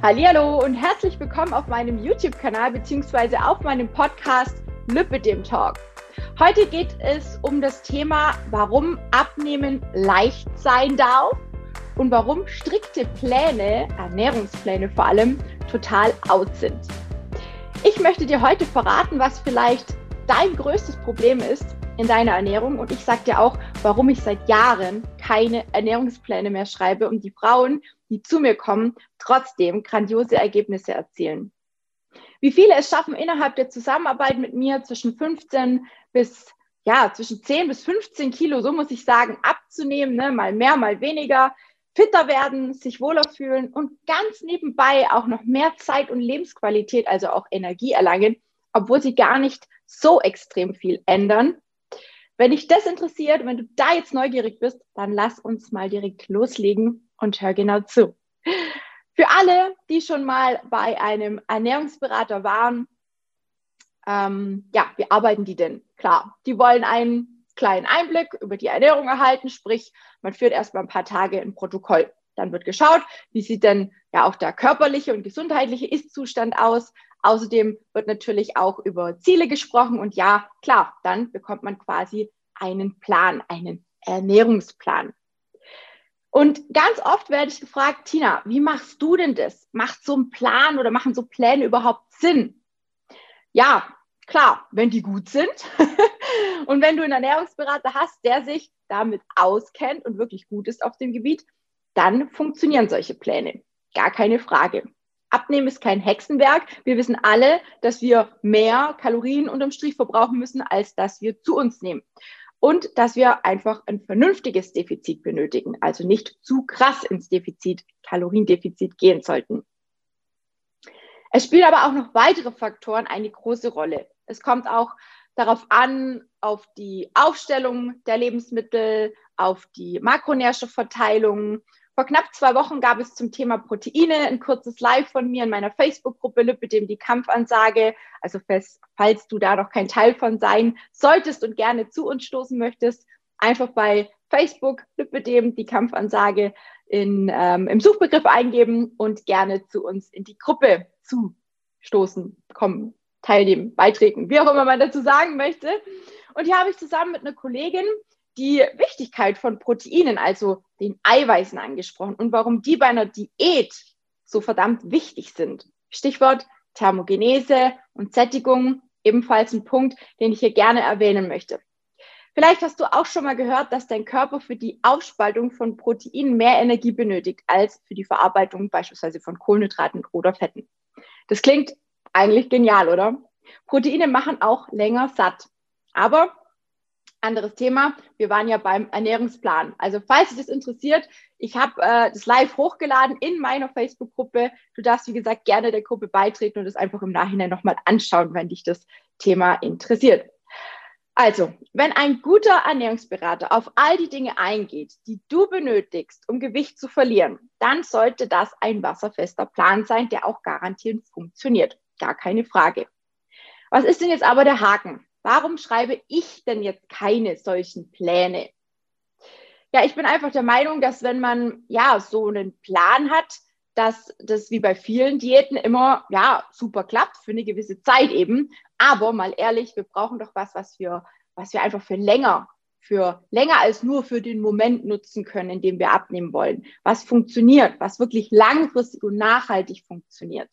Hallo und herzlich willkommen auf meinem YouTube-Kanal bzw. auf meinem Podcast Lipidem Talk. Heute geht es um das Thema, warum Abnehmen leicht sein darf und warum strikte Pläne, Ernährungspläne vor allem, total out sind. Ich möchte dir heute verraten, was vielleicht dein größtes Problem ist in deiner Ernährung und ich sage dir auch, warum ich seit Jahren keine Ernährungspläne mehr schreibe und die Frauen, die zu mir kommen, trotzdem grandiose Ergebnisse erzielen. Wie viele es schaffen, innerhalb der Zusammenarbeit mit mir zwischen 15 bis, ja, zwischen 10 bis 15 Kilo, so muss ich sagen, abzunehmen, ne? mal mehr, mal weniger, fitter werden, sich wohler fühlen und ganz nebenbei auch noch mehr Zeit und Lebensqualität, also auch Energie erlangen, obwohl sie gar nicht so extrem viel ändern. Wenn dich das interessiert, wenn du da jetzt neugierig bist, dann lass uns mal direkt loslegen und hör genau zu. Für alle, die schon mal bei einem Ernährungsberater waren, ähm, ja, wie arbeiten die denn? Klar, die wollen einen kleinen Einblick über die Ernährung erhalten, sprich, man führt erstmal ein paar Tage ein Protokoll. Dann wird geschaut, wie sieht denn ja auch der körperliche und gesundheitliche Ist-Zustand aus. Außerdem wird natürlich auch über Ziele gesprochen und ja, klar, dann bekommt man quasi einen Plan, einen Ernährungsplan. Und ganz oft werde ich gefragt, Tina, wie machst du denn das? Macht so ein Plan oder machen so Pläne überhaupt Sinn? Ja, klar, wenn die gut sind und wenn du einen Ernährungsberater hast, der sich damit auskennt und wirklich gut ist auf dem Gebiet, dann funktionieren solche Pläne. Gar keine Frage. Abnehmen ist kein Hexenwerk. Wir wissen alle, dass wir mehr Kalorien unterm Strich verbrauchen müssen, als dass wir zu uns nehmen und dass wir einfach ein vernünftiges Defizit benötigen, also nicht zu krass ins Defizit, Kaloriendefizit gehen sollten. Es spielen aber auch noch weitere Faktoren eine große Rolle. Es kommt auch darauf an, auf die Aufstellung der Lebensmittel, auf die Makronährstoffverteilung, vor knapp zwei Wochen gab es zum Thema Proteine ein kurzes Live von mir in meiner Facebook-Gruppe Lipidem die Kampfansage. Also falls du da noch kein Teil von sein solltest und gerne zu uns stoßen möchtest, einfach bei Facebook Lipidem die Kampfansage in, ähm, im Suchbegriff eingeben und gerne zu uns in die Gruppe zustoßen, kommen, teilnehmen, beitreten, wie auch immer man dazu sagen möchte. Und hier habe ich zusammen mit einer Kollegin die Wichtigkeit von Proteinen, also den Eiweißen angesprochen und warum die bei einer Diät so verdammt wichtig sind. Stichwort Thermogenese und Sättigung, ebenfalls ein Punkt, den ich hier gerne erwähnen möchte. Vielleicht hast du auch schon mal gehört, dass dein Körper für die Aufspaltung von Proteinen mehr Energie benötigt als für die Verarbeitung beispielsweise von Kohlenhydraten oder Fetten. Das klingt eigentlich genial, oder? Proteine machen auch länger satt. Aber anderes Thema. Wir waren ja beim Ernährungsplan. Also falls dich das interessiert, ich habe äh, das live hochgeladen in meiner Facebook-Gruppe. Du darfst, wie gesagt, gerne der Gruppe beitreten und es einfach im Nachhinein nochmal anschauen, wenn dich das Thema interessiert. Also, wenn ein guter Ernährungsberater auf all die Dinge eingeht, die du benötigst, um Gewicht zu verlieren, dann sollte das ein wasserfester Plan sein, der auch garantiert funktioniert. Gar keine Frage. Was ist denn jetzt aber der Haken? Warum schreibe ich denn jetzt keine solchen Pläne? Ja, ich bin einfach der Meinung, dass wenn man ja so einen Plan hat, dass das wie bei vielen Diäten immer ja super klappt für eine gewisse Zeit eben. Aber mal ehrlich, wir brauchen doch was, was wir, was wir einfach für länger, für länger als nur für den Moment nutzen können, in dem wir abnehmen wollen. Was funktioniert, was wirklich langfristig und nachhaltig funktioniert.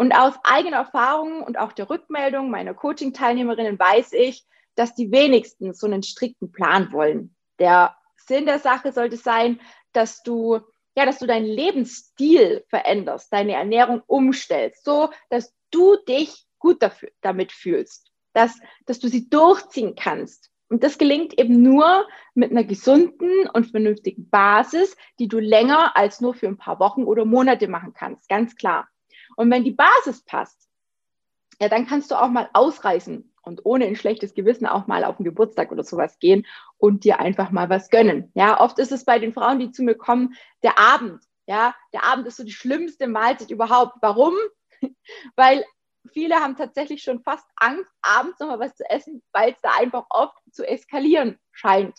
Und aus eigener Erfahrung und auch der Rückmeldung meiner Coaching-Teilnehmerinnen weiß ich, dass die wenigsten so einen strikten Plan wollen. Der Sinn der Sache sollte sein, dass du ja, dass du deinen Lebensstil veränderst, deine Ernährung umstellst, so dass du dich gut dafür, damit fühlst, dass, dass du sie durchziehen kannst. Und das gelingt eben nur mit einer gesunden und vernünftigen Basis, die du länger als nur für ein paar Wochen oder Monate machen kannst, ganz klar. Und wenn die Basis passt, ja, dann kannst du auch mal ausreißen und ohne ein schlechtes Gewissen auch mal auf den Geburtstag oder sowas gehen und dir einfach mal was gönnen. Ja, oft ist es bei den Frauen, die zu mir kommen, der Abend. Ja, der Abend ist so die schlimmste Mahlzeit überhaupt. Warum? Weil viele haben tatsächlich schon fast Angst, abends noch mal was zu essen, weil es da einfach oft zu eskalieren scheint.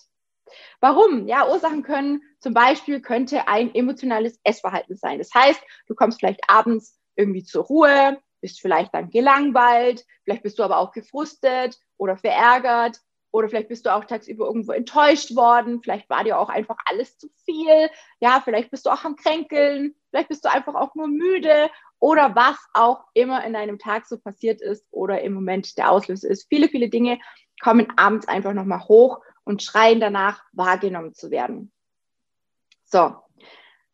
Warum? Ja, Ursachen können zum Beispiel könnte ein emotionales Essverhalten sein. Das heißt, du kommst vielleicht abends irgendwie zur Ruhe, bist vielleicht dann gelangweilt, vielleicht bist du aber auch gefrustet oder verärgert oder vielleicht bist du auch tagsüber irgendwo enttäuscht worden, vielleicht war dir auch einfach alles zu viel, ja, vielleicht bist du auch am Kränkeln, vielleicht bist du einfach auch nur müde oder was auch immer in deinem Tag so passiert ist oder im Moment der Auslöser ist. Viele, viele Dinge kommen abends einfach nochmal hoch und schreien danach, wahrgenommen zu werden. So,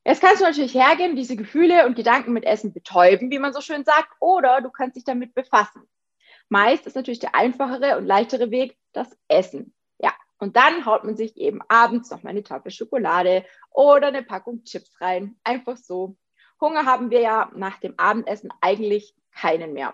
Jetzt kannst du natürlich hergehen, diese Gefühle und Gedanken mit Essen betäuben, wie man so schön sagt, oder du kannst dich damit befassen. Meist ist natürlich der einfachere und leichtere Weg das Essen. Ja, und dann haut man sich eben abends noch mal eine Tafel Schokolade oder eine Packung Chips rein. Einfach so. Hunger haben wir ja nach dem Abendessen eigentlich keinen mehr.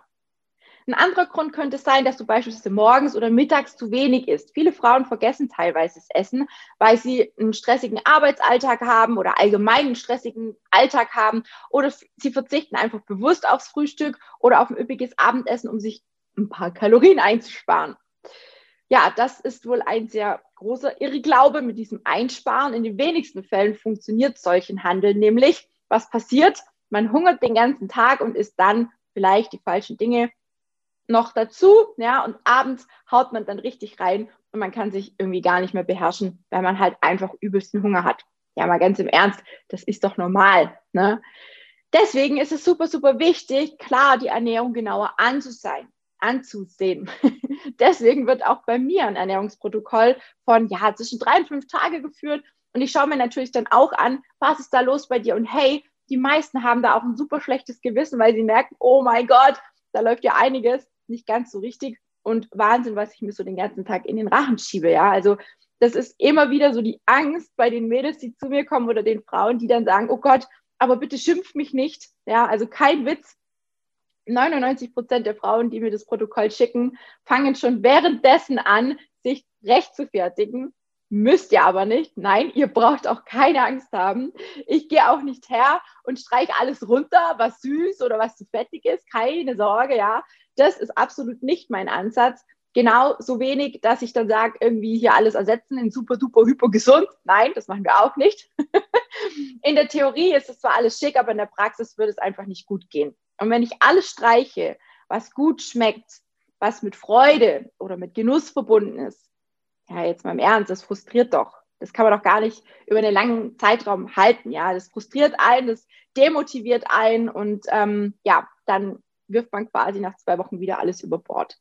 Ein anderer Grund könnte sein, dass du beispielsweise morgens oder mittags zu wenig isst. Viele Frauen vergessen teilweise das Essen, weil sie einen stressigen Arbeitsalltag haben oder allgemein einen stressigen Alltag haben oder sie verzichten einfach bewusst aufs Frühstück oder auf ein üppiges Abendessen, um sich ein paar Kalorien einzusparen. Ja, das ist wohl ein sehr großer Irrglaube mit diesem Einsparen. In den wenigsten Fällen funktioniert solchen Handel nämlich. Was passiert? Man hungert den ganzen Tag und isst dann vielleicht die falschen Dinge noch dazu, ja, und abends haut man dann richtig rein und man kann sich irgendwie gar nicht mehr beherrschen, weil man halt einfach übelsten Hunger hat. Ja, mal ganz im Ernst, das ist doch normal, ne? Deswegen ist es super, super wichtig, klar, die Ernährung genauer anzusehen, anzusehen. Deswegen wird auch bei mir ein Ernährungsprotokoll von, ja, zwischen drei und fünf Tage geführt. Und ich schaue mir natürlich dann auch an, was ist da los bei dir? Und hey, die meisten haben da auch ein super schlechtes Gewissen, weil sie merken, oh mein Gott, da läuft ja einiges nicht ganz so richtig und Wahnsinn, was ich mir so den ganzen Tag in den Rachen schiebe. Ja, also das ist immer wieder so die Angst bei den Mädels, die zu mir kommen oder den Frauen, die dann sagen, oh Gott, aber bitte schimpf mich nicht. Ja, also kein Witz. 99 Prozent der Frauen, die mir das Protokoll schicken, fangen schon währenddessen an, sich recht zu fertigen. Müsst ihr aber nicht. Nein, ihr braucht auch keine Angst haben. Ich gehe auch nicht her und streiche alles runter, was süß oder was zu fettig ist. Keine Sorge, ja. Das ist absolut nicht mein Ansatz. Genau so wenig, dass ich dann sage, irgendwie hier alles ersetzen in super, duper, hyper gesund. Nein, das machen wir auch nicht. in der Theorie ist es zwar alles schick, aber in der Praxis würde es einfach nicht gut gehen. Und wenn ich alles streiche, was gut schmeckt, was mit Freude oder mit Genuss verbunden ist, ja, jetzt mal im Ernst, das frustriert doch. Das kann man doch gar nicht über einen langen Zeitraum halten. Ja, das frustriert einen, das demotiviert einen und ähm, ja, dann wirft man quasi nach zwei Wochen wieder alles über Bord.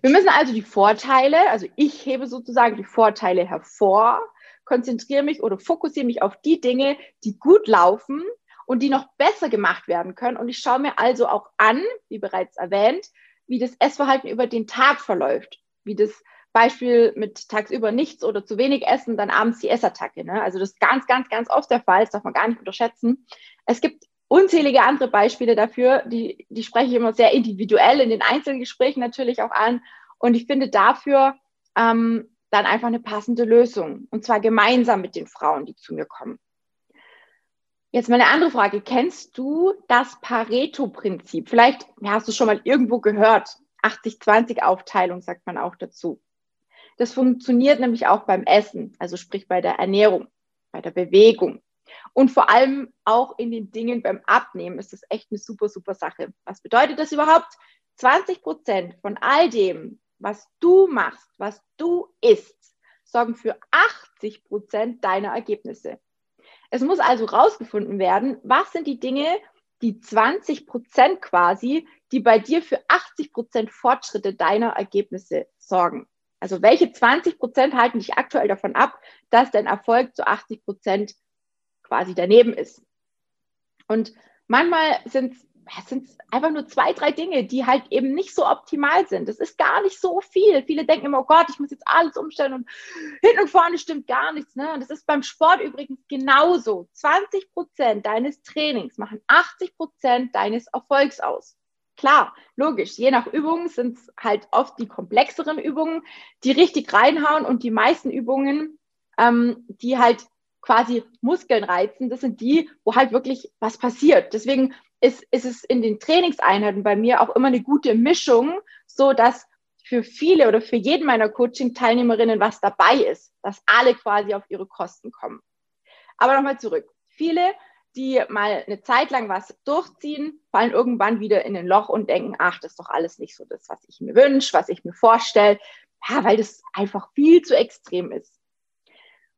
Wir müssen also die Vorteile, also ich hebe sozusagen die Vorteile hervor, konzentriere mich oder fokussiere mich auf die Dinge, die gut laufen und die noch besser gemacht werden können. Und ich schaue mir also auch an, wie bereits erwähnt, wie das Essverhalten über den Tag verläuft, wie das Beispiel mit tagsüber nichts oder zu wenig essen, dann abends die Essattacke. Ne? Also das ist ganz, ganz, ganz oft der Fall, das darf man gar nicht unterschätzen. Es gibt unzählige andere Beispiele dafür, die, die spreche ich immer sehr individuell in den Einzelgesprächen natürlich auch an. Und ich finde dafür ähm, dann einfach eine passende Lösung. Und zwar gemeinsam mit den Frauen, die zu mir kommen. Jetzt mal eine andere Frage. Kennst du das Pareto-Prinzip? Vielleicht hast du schon mal irgendwo gehört. 80-20-Aufteilung sagt man auch dazu. Das funktioniert nämlich auch beim Essen, also sprich bei der Ernährung, bei der Bewegung, und vor allem auch in den Dingen beim Abnehmen ist das echt eine super, super Sache. Was bedeutet das überhaupt? 20 Prozent von all dem, was du machst, was du isst, sorgen für 80 Prozent deiner Ergebnisse. Es muss also rausgefunden werden, was sind die Dinge, die 20 Prozent quasi, die bei dir für 80 Prozent Fortschritte deiner Ergebnisse sorgen. Also welche 20 Prozent halten dich aktuell davon ab, dass dein Erfolg zu 80 Prozent quasi daneben ist. Und manchmal sind es einfach nur zwei, drei Dinge, die halt eben nicht so optimal sind. Das ist gar nicht so viel. Viele denken immer, oh Gott, ich muss jetzt alles umstellen und hinten und vorne stimmt gar nichts. Ne? Und das ist beim Sport übrigens genauso. 20 Prozent deines Trainings machen 80 Prozent deines Erfolgs aus. Klar, logisch. Je nach Übung sind es halt oft die komplexeren Übungen, die richtig reinhauen und die meisten Übungen, ähm, die halt quasi Muskeln reizen, das sind die, wo halt wirklich was passiert. Deswegen ist, ist es in den Trainingseinheiten bei mir auch immer eine gute Mischung, so dass für viele oder für jeden meiner Coaching-Teilnehmerinnen was dabei ist, dass alle quasi auf ihre Kosten kommen. Aber nochmal zurück. Viele, die mal eine Zeit lang was durchziehen, fallen irgendwann wieder in ein Loch und denken, ach, das ist doch alles nicht so das, was ich mir wünsche, was ich mir vorstelle, ja, weil das einfach viel zu extrem ist.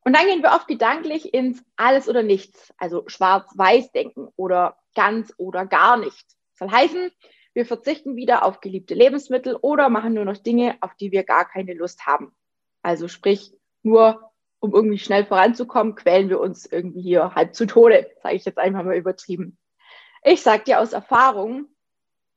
Und dann gehen wir oft gedanklich ins Alles oder Nichts, also schwarz-weiß denken oder ganz oder gar nicht. Das soll heißen, wir verzichten wieder auf geliebte Lebensmittel oder machen nur noch Dinge, auf die wir gar keine Lust haben. Also sprich, nur um irgendwie schnell voranzukommen, quälen wir uns irgendwie hier halb zu Tode, sage ich jetzt einfach mal übertrieben. Ich sage dir aus Erfahrung,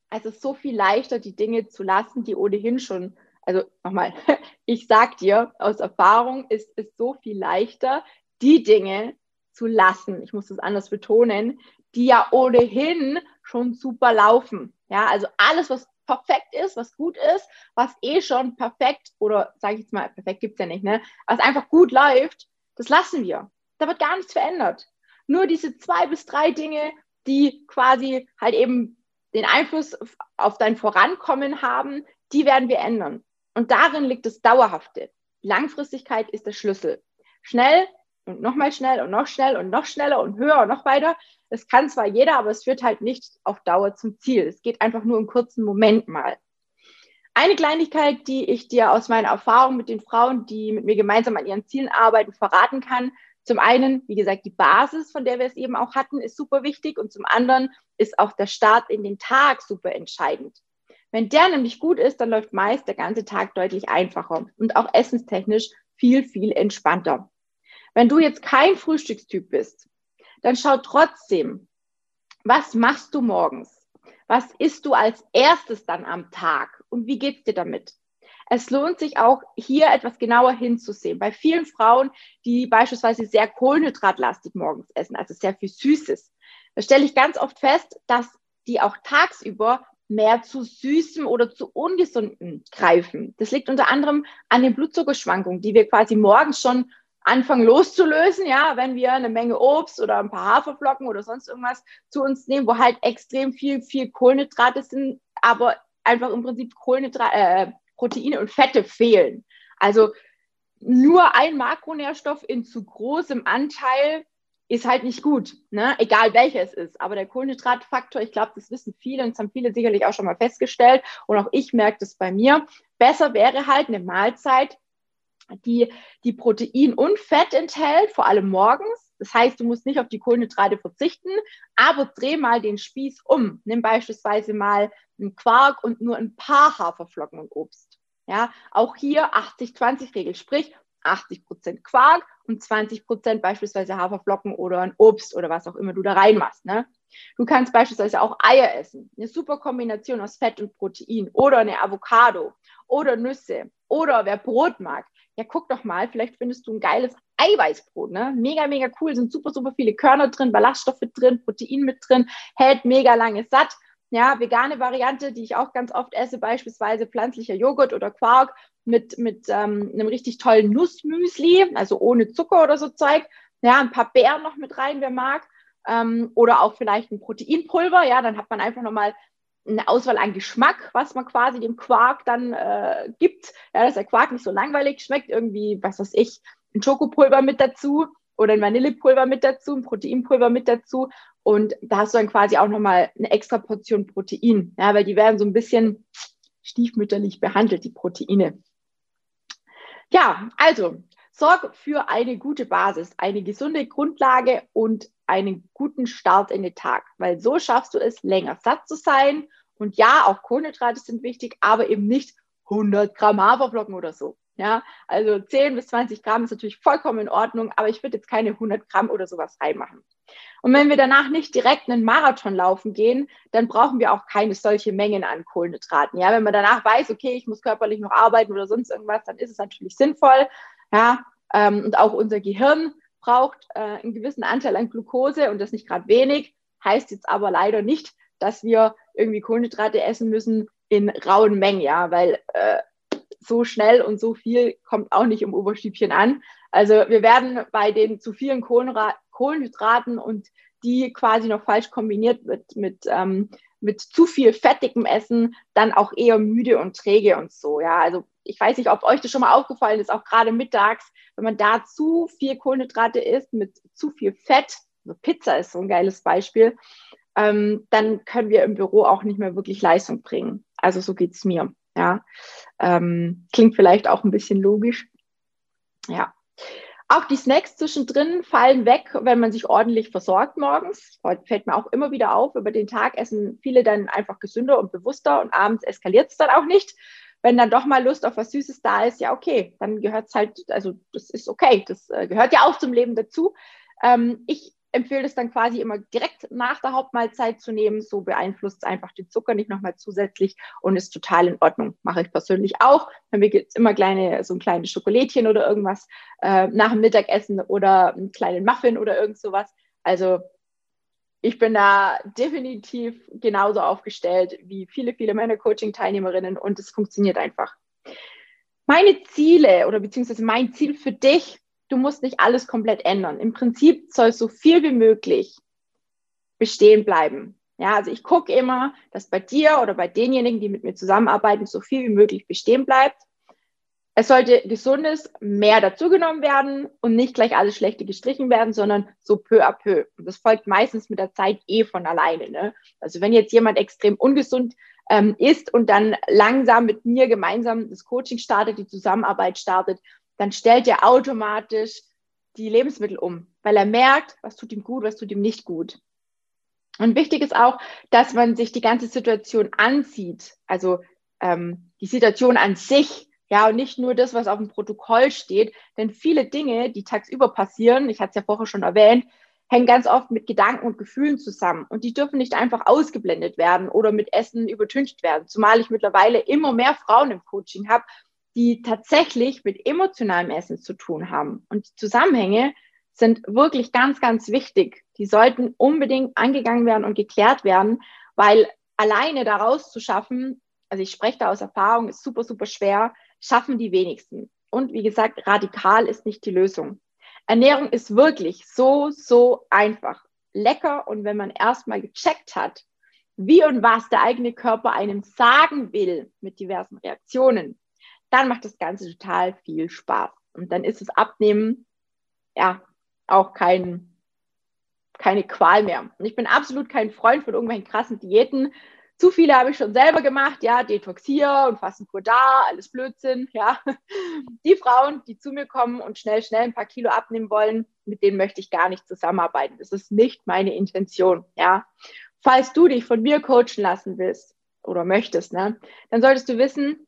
es ist so viel leichter, die Dinge zu lassen, die ohnehin schon, also nochmal, ich sage dir aus Erfahrung, ist es so viel leichter, die Dinge zu lassen, ich muss das anders betonen, die ja ohnehin schon super laufen. Ja, also alles, was perfekt ist, was gut ist, was eh schon perfekt oder sage ich jetzt mal, perfekt gibt es ja nicht, ne? Was einfach gut läuft, das lassen wir. Da wird gar nichts verändert. Nur diese zwei bis drei Dinge, die quasi halt eben den Einfluss auf dein Vorankommen haben, die werden wir ändern. Und darin liegt das Dauerhafte. Langfristigkeit ist der Schlüssel. Schnell und nochmal schnell und noch schnell und noch schneller und höher und noch weiter. Es kann zwar jeder, aber es führt halt nicht auf Dauer zum Ziel. Es geht einfach nur im kurzen Moment mal. Eine Kleinigkeit, die ich dir aus meiner Erfahrung mit den Frauen, die mit mir gemeinsam an ihren Zielen arbeiten, verraten kann. Zum einen, wie gesagt, die Basis, von der wir es eben auch hatten, ist super wichtig. Und zum anderen ist auch der Start in den Tag super entscheidend. Wenn der nämlich gut ist, dann läuft meist der ganze Tag deutlich einfacher und auch essenstechnisch viel, viel entspannter. Wenn du jetzt kein Frühstückstyp bist, dann schau trotzdem, was machst du morgens? Was isst du als erstes dann am Tag? Und wie geht's dir damit? Es lohnt sich auch hier etwas genauer hinzusehen. Bei vielen Frauen, die beispielsweise sehr kohlenhydratlastig morgens essen, also sehr viel Süßes, da stelle ich ganz oft fest, dass die auch tagsüber mehr zu süßem oder zu ungesunden greifen. Das liegt unter anderem an den Blutzuckerschwankungen, die wir quasi morgens schon anfangen loszulösen, ja, wenn wir eine Menge Obst oder ein paar Haferflocken oder sonst irgendwas zu uns nehmen, wo halt extrem viel, viel Kohlenhydrate sind, aber einfach im Prinzip Kohlenhydrate, äh, Proteine und Fette fehlen. Also nur ein Makronährstoff in zu großem Anteil ist halt nicht gut, ne? egal welcher es ist. Aber der Kohlenhydratfaktor, ich glaube, das wissen viele und das haben viele sicherlich auch schon mal festgestellt und auch ich merke das bei mir. Besser wäre halt eine Mahlzeit, die, die Protein und Fett enthält, vor allem morgens. Das heißt, du musst nicht auf die Kohlenhydrate verzichten, aber dreh mal den Spieß um. Nimm beispielsweise mal einen Quark und nur ein paar Haferflocken und Obst. Ja, auch hier 80-20-Regel, sprich 80 Prozent Quark und 20 Prozent beispielsweise Haferflocken oder ein Obst oder was auch immer du da reinmachst. Ne? Du kannst beispielsweise auch Eier essen, eine super Kombination aus Fett und Protein oder eine Avocado oder Nüsse oder wer Brot mag, ja, guck doch mal, vielleicht findest du ein geiles Eiweißbrot, ne? Mega, mega cool, sind super, super viele Körner drin, Ballaststoffe drin, Protein mit drin, hält mega lange satt. Ja, vegane Variante, die ich auch ganz oft esse, beispielsweise pflanzlicher Joghurt oder Quark mit, mit ähm, einem richtig tollen Nussmüsli, also ohne Zucker oder so Zeug. Ja, ein paar Beeren noch mit rein, wer mag. Ähm, oder auch vielleicht ein Proteinpulver. Ja, dann hat man einfach nochmal eine Auswahl an Geschmack, was man quasi dem Quark dann äh, gibt. Ja, dass der Quark nicht so langweilig schmeckt, irgendwie, was weiß ich, ein Schokopulver mit dazu oder ein Vanillepulver mit dazu, ein Proteinpulver mit dazu. Und da hast du dann quasi auch nochmal eine extra Portion Protein, ja, weil die werden so ein bisschen stiefmütterlich behandelt, die Proteine. Ja, also sorg für eine gute Basis, eine gesunde Grundlage und einen guten Start in den Tag, weil so schaffst du es, länger satt zu sein. Und ja, auch Kohlenhydrate sind wichtig, aber eben nicht 100 Gramm Haferflocken oder so. Ja, also 10 bis 20 Gramm ist natürlich vollkommen in Ordnung, aber ich würde jetzt keine 100 Gramm oder sowas reinmachen. Und wenn wir danach nicht direkt einen Marathon laufen gehen, dann brauchen wir auch keine solche Mengen an Kohlenhydraten. Ja, wenn man danach weiß, okay, ich muss körperlich noch arbeiten oder sonst irgendwas, dann ist es natürlich sinnvoll. Ja, ähm, und auch unser Gehirn braucht äh, einen gewissen Anteil an Glucose und das nicht gerade wenig. Heißt jetzt aber leider nicht, dass wir irgendwie Kohlenhydrate essen müssen in rauen Mengen, ja, weil äh, so schnell und so viel kommt auch nicht im Oberstübchen an. Also wir werden bei den zu vielen Kohlenhydraten und die quasi noch falsch kombiniert mit, mit ähm, mit zu viel fettigem Essen dann auch eher müde und träge und so. Ja, also ich weiß nicht, ob euch das schon mal aufgefallen ist, auch gerade mittags, wenn man da zu viel Kohlenhydrate isst mit zu viel Fett, also Pizza ist so ein geiles Beispiel, ähm, dann können wir im Büro auch nicht mehr wirklich Leistung bringen. Also so geht es mir. Ja, ähm, klingt vielleicht auch ein bisschen logisch. Ja. Auch die Snacks zwischendrin fallen weg, wenn man sich ordentlich versorgt morgens. Heute fällt mir auch immer wieder auf. Über den Tag essen viele dann einfach gesünder und bewusster und abends eskaliert es dann auch nicht. Wenn dann doch mal Lust auf was Süßes da ist, ja, okay, dann gehört es halt, also das ist okay, das äh, gehört ja auch zum Leben dazu. Ähm, ich empfehle es dann quasi immer direkt nach der Hauptmahlzeit zu nehmen. So beeinflusst es einfach den Zucker nicht nochmal zusätzlich und ist total in Ordnung. Mache ich persönlich auch. Bei mir gibt es immer kleine, so ein kleines Schokolädchen oder irgendwas äh, nach dem Mittagessen oder einen kleinen Muffin oder irgend sowas. Also ich bin da definitiv genauso aufgestellt wie viele, viele meiner Coaching-Teilnehmerinnen und es funktioniert einfach. Meine Ziele oder beziehungsweise mein Ziel für dich du musst nicht alles komplett ändern. Im Prinzip soll so viel wie möglich bestehen bleiben. Ja, also ich gucke immer, dass bei dir oder bei denjenigen, die mit mir zusammenarbeiten, so viel wie möglich bestehen bleibt. Es sollte gesundes mehr dazugenommen werden und nicht gleich alles Schlechte gestrichen werden, sondern so peu à peu. Und das folgt meistens mit der Zeit eh von alleine. Ne? Also wenn jetzt jemand extrem ungesund ähm, ist und dann langsam mit mir gemeinsam das Coaching startet, die Zusammenarbeit startet, dann stellt er automatisch die Lebensmittel um, weil er merkt, was tut ihm gut, was tut ihm nicht gut. Und wichtig ist auch, dass man sich die ganze Situation ansieht, also ähm, die Situation an sich, ja, und nicht nur das, was auf dem Protokoll steht, denn viele Dinge, die tagsüber passieren, ich hatte es ja vorher schon erwähnt, hängen ganz oft mit Gedanken und Gefühlen zusammen und die dürfen nicht einfach ausgeblendet werden oder mit Essen übertüncht werden, zumal ich mittlerweile immer mehr Frauen im Coaching habe, die tatsächlich mit emotionalem Essen zu tun haben. Und die Zusammenhänge sind wirklich ganz, ganz wichtig. Die sollten unbedingt angegangen werden und geklärt werden, weil alleine daraus zu schaffen, also ich spreche da aus Erfahrung, ist super, super schwer, schaffen die wenigsten. Und wie gesagt, radikal ist nicht die Lösung. Ernährung ist wirklich so, so einfach. Lecker und wenn man erstmal gecheckt hat, wie und was der eigene Körper einem sagen will mit diversen Reaktionen, dann macht das Ganze total viel Spaß. Und dann ist das Abnehmen ja auch kein, keine Qual mehr. Und ich bin absolut kein Freund von irgendwelchen krassen Diäten. Zu viele habe ich schon selber gemacht, ja, Detox hier und Fastenkur da, alles Blödsinn, ja. Die Frauen, die zu mir kommen und schnell, schnell ein paar Kilo abnehmen wollen, mit denen möchte ich gar nicht zusammenarbeiten. Das ist nicht meine Intention, ja. Falls du dich von mir coachen lassen willst oder möchtest, ne, dann solltest du wissen,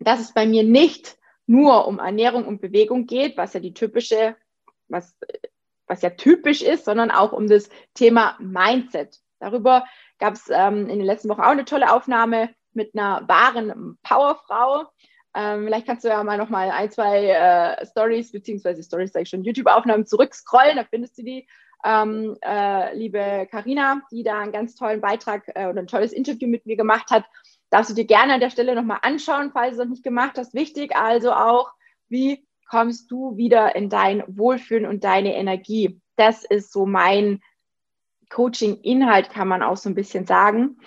dass es bei mir nicht nur um Ernährung und Bewegung geht, was ja die typische, was, was ja typisch ist, sondern auch um das Thema Mindset. Darüber gab es ähm, in den letzten Wochen auch eine tolle Aufnahme mit einer wahren Powerfrau. Ähm, vielleicht kannst du ja mal noch mal ein, zwei äh, Stories, beziehungsweise Stories, sage ich schon, YouTube-Aufnahmen zurückscrollen, da findest du die. Ähm, äh, liebe Karina, die da einen ganz tollen Beitrag äh, oder ein tolles Interview mit mir gemacht hat darfst du dir gerne an der Stelle nochmal anschauen, falls du es noch nicht gemacht hast. Wichtig also auch, wie kommst du wieder in dein Wohlfühlen und deine Energie? Das ist so mein Coaching-Inhalt, kann man auch so ein bisschen sagen.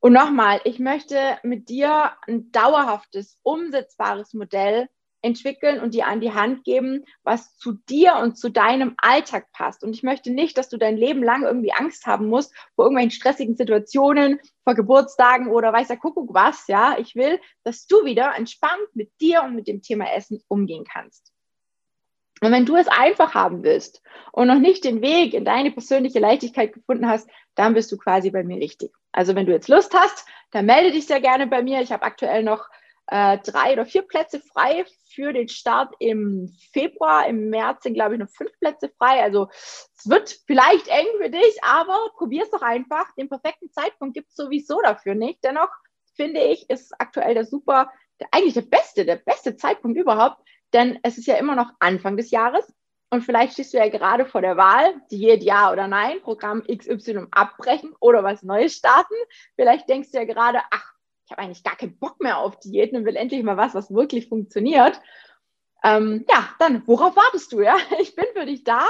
Und nochmal, ich möchte mit dir ein dauerhaftes, umsetzbares Modell entwickeln und dir an die Hand geben, was zu dir und zu deinem Alltag passt. Und ich möchte nicht, dass du dein Leben lang irgendwie Angst haben musst vor irgendwelchen stressigen Situationen, vor Geburtstagen oder weiß der Kuckuck was. Ja, ich will, dass du wieder entspannt mit dir und mit dem Thema Essen umgehen kannst. Und wenn du es einfach haben willst und noch nicht den Weg in deine persönliche Leichtigkeit gefunden hast, dann bist du quasi bei mir richtig. Also wenn du jetzt Lust hast, dann melde dich sehr gerne bei mir. Ich habe aktuell noch äh, drei oder vier Plätze frei für den Start im Februar. Im März sind, glaube ich, noch fünf Plätze frei. Also es wird vielleicht eng für dich, aber probier es doch einfach. Den perfekten Zeitpunkt gibt es sowieso dafür nicht. Dennoch finde ich, ist aktuell der super, der, eigentlich der beste, der beste Zeitpunkt überhaupt, denn es ist ja immer noch Anfang des Jahres. Und vielleicht stehst du ja gerade vor der Wahl, Diät ja oder nein, Programm XY abbrechen oder was Neues starten. Vielleicht denkst du ja gerade, ach, ich habe eigentlich gar keinen Bock mehr auf Diäten und will endlich mal was, was wirklich funktioniert. Ähm, ja, dann, worauf wartest du? Ja, ich bin für dich da.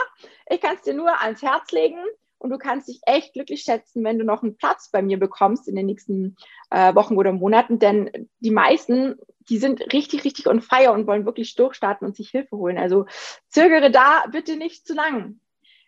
Ich kann es dir nur ans Herz legen. und du kannst dich echt glücklich schätzen, wenn du noch einen Platz bei mir bekommst in den nächsten äh, Wochen oder Monaten, denn die meisten, die sind richtig, richtig on fire und wollen wirklich durchstarten und sich Hilfe holen. Also zögere da bitte nicht zu lang.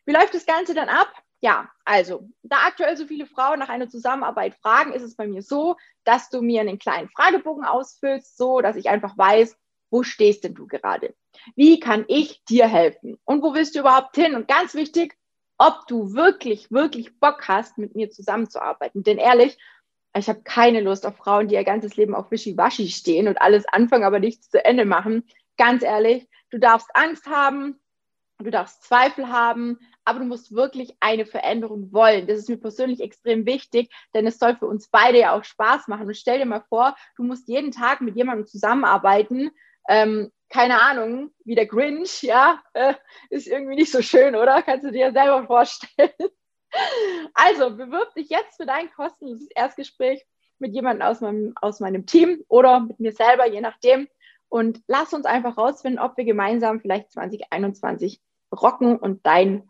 Wie läuft das Ganze dann ab? Ja, also, da aktuell so viele Frauen nach einer Zusammenarbeit fragen, ist es bei mir so, dass du mir einen kleinen Fragebogen ausfüllst, so dass ich einfach weiß, wo stehst denn du gerade? Wie kann ich dir helfen? Und wo willst du überhaupt hin? Und ganz wichtig, ob du wirklich, wirklich Bock hast, mit mir zusammenzuarbeiten. Denn ehrlich, ich habe keine Lust auf Frauen, die ihr ganzes Leben auf Wischiwaschi stehen und alles anfangen, aber nichts zu Ende machen. Ganz ehrlich, du darfst Angst haben, du darfst Zweifel haben, aber du musst wirklich eine Veränderung wollen. Das ist mir persönlich extrem wichtig, denn es soll für uns beide ja auch Spaß machen. Und stell dir mal vor, du musst jeden Tag mit jemandem zusammenarbeiten. Ähm, keine Ahnung, wie der Grinch, ja, äh, ist irgendwie nicht so schön, oder? Kannst du dir selber vorstellen. Also, bewirb dich jetzt für dein kostenloses Erstgespräch mit jemandem aus meinem, aus meinem Team oder mit mir selber, je nachdem. Und lass uns einfach rausfinden, ob wir gemeinsam vielleicht 2021 rocken und dein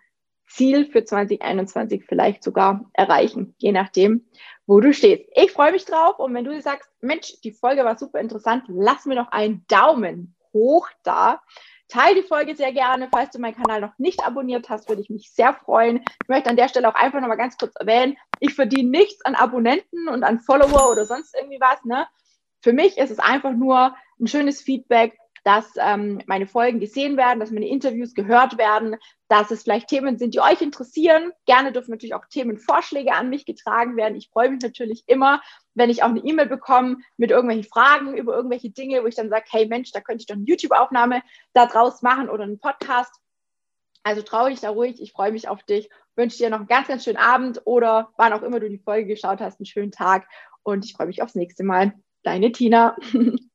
Ziel für 2021 vielleicht sogar erreichen, je nachdem, wo du stehst. Ich freue mich drauf und wenn du sagst, Mensch, die Folge war super interessant, lass mir doch einen Daumen hoch da. Teil die Folge sehr gerne. Falls du meinen Kanal noch nicht abonniert hast, würde ich mich sehr freuen. Ich möchte an der Stelle auch einfach nochmal ganz kurz erwähnen, ich verdiene nichts an Abonnenten und an Follower oder sonst irgendwie was. Ne? Für mich ist es einfach nur ein schönes Feedback dass ähm, meine Folgen gesehen werden, dass meine Interviews gehört werden, dass es vielleicht Themen sind, die euch interessieren. Gerne dürfen natürlich auch Themenvorschläge an mich getragen werden. Ich freue mich natürlich immer, wenn ich auch eine E-Mail bekomme mit irgendwelchen Fragen über irgendwelche Dinge, wo ich dann sage, hey Mensch, da könnte ich doch eine YouTube-Aufnahme daraus machen oder einen Podcast. Also trau dich da ruhig, ich freue mich auf dich, wünsche dir noch einen ganz, ganz schönen Abend oder wann auch immer du die Folge geschaut hast, einen schönen Tag und ich freue mich aufs nächste Mal. Deine Tina.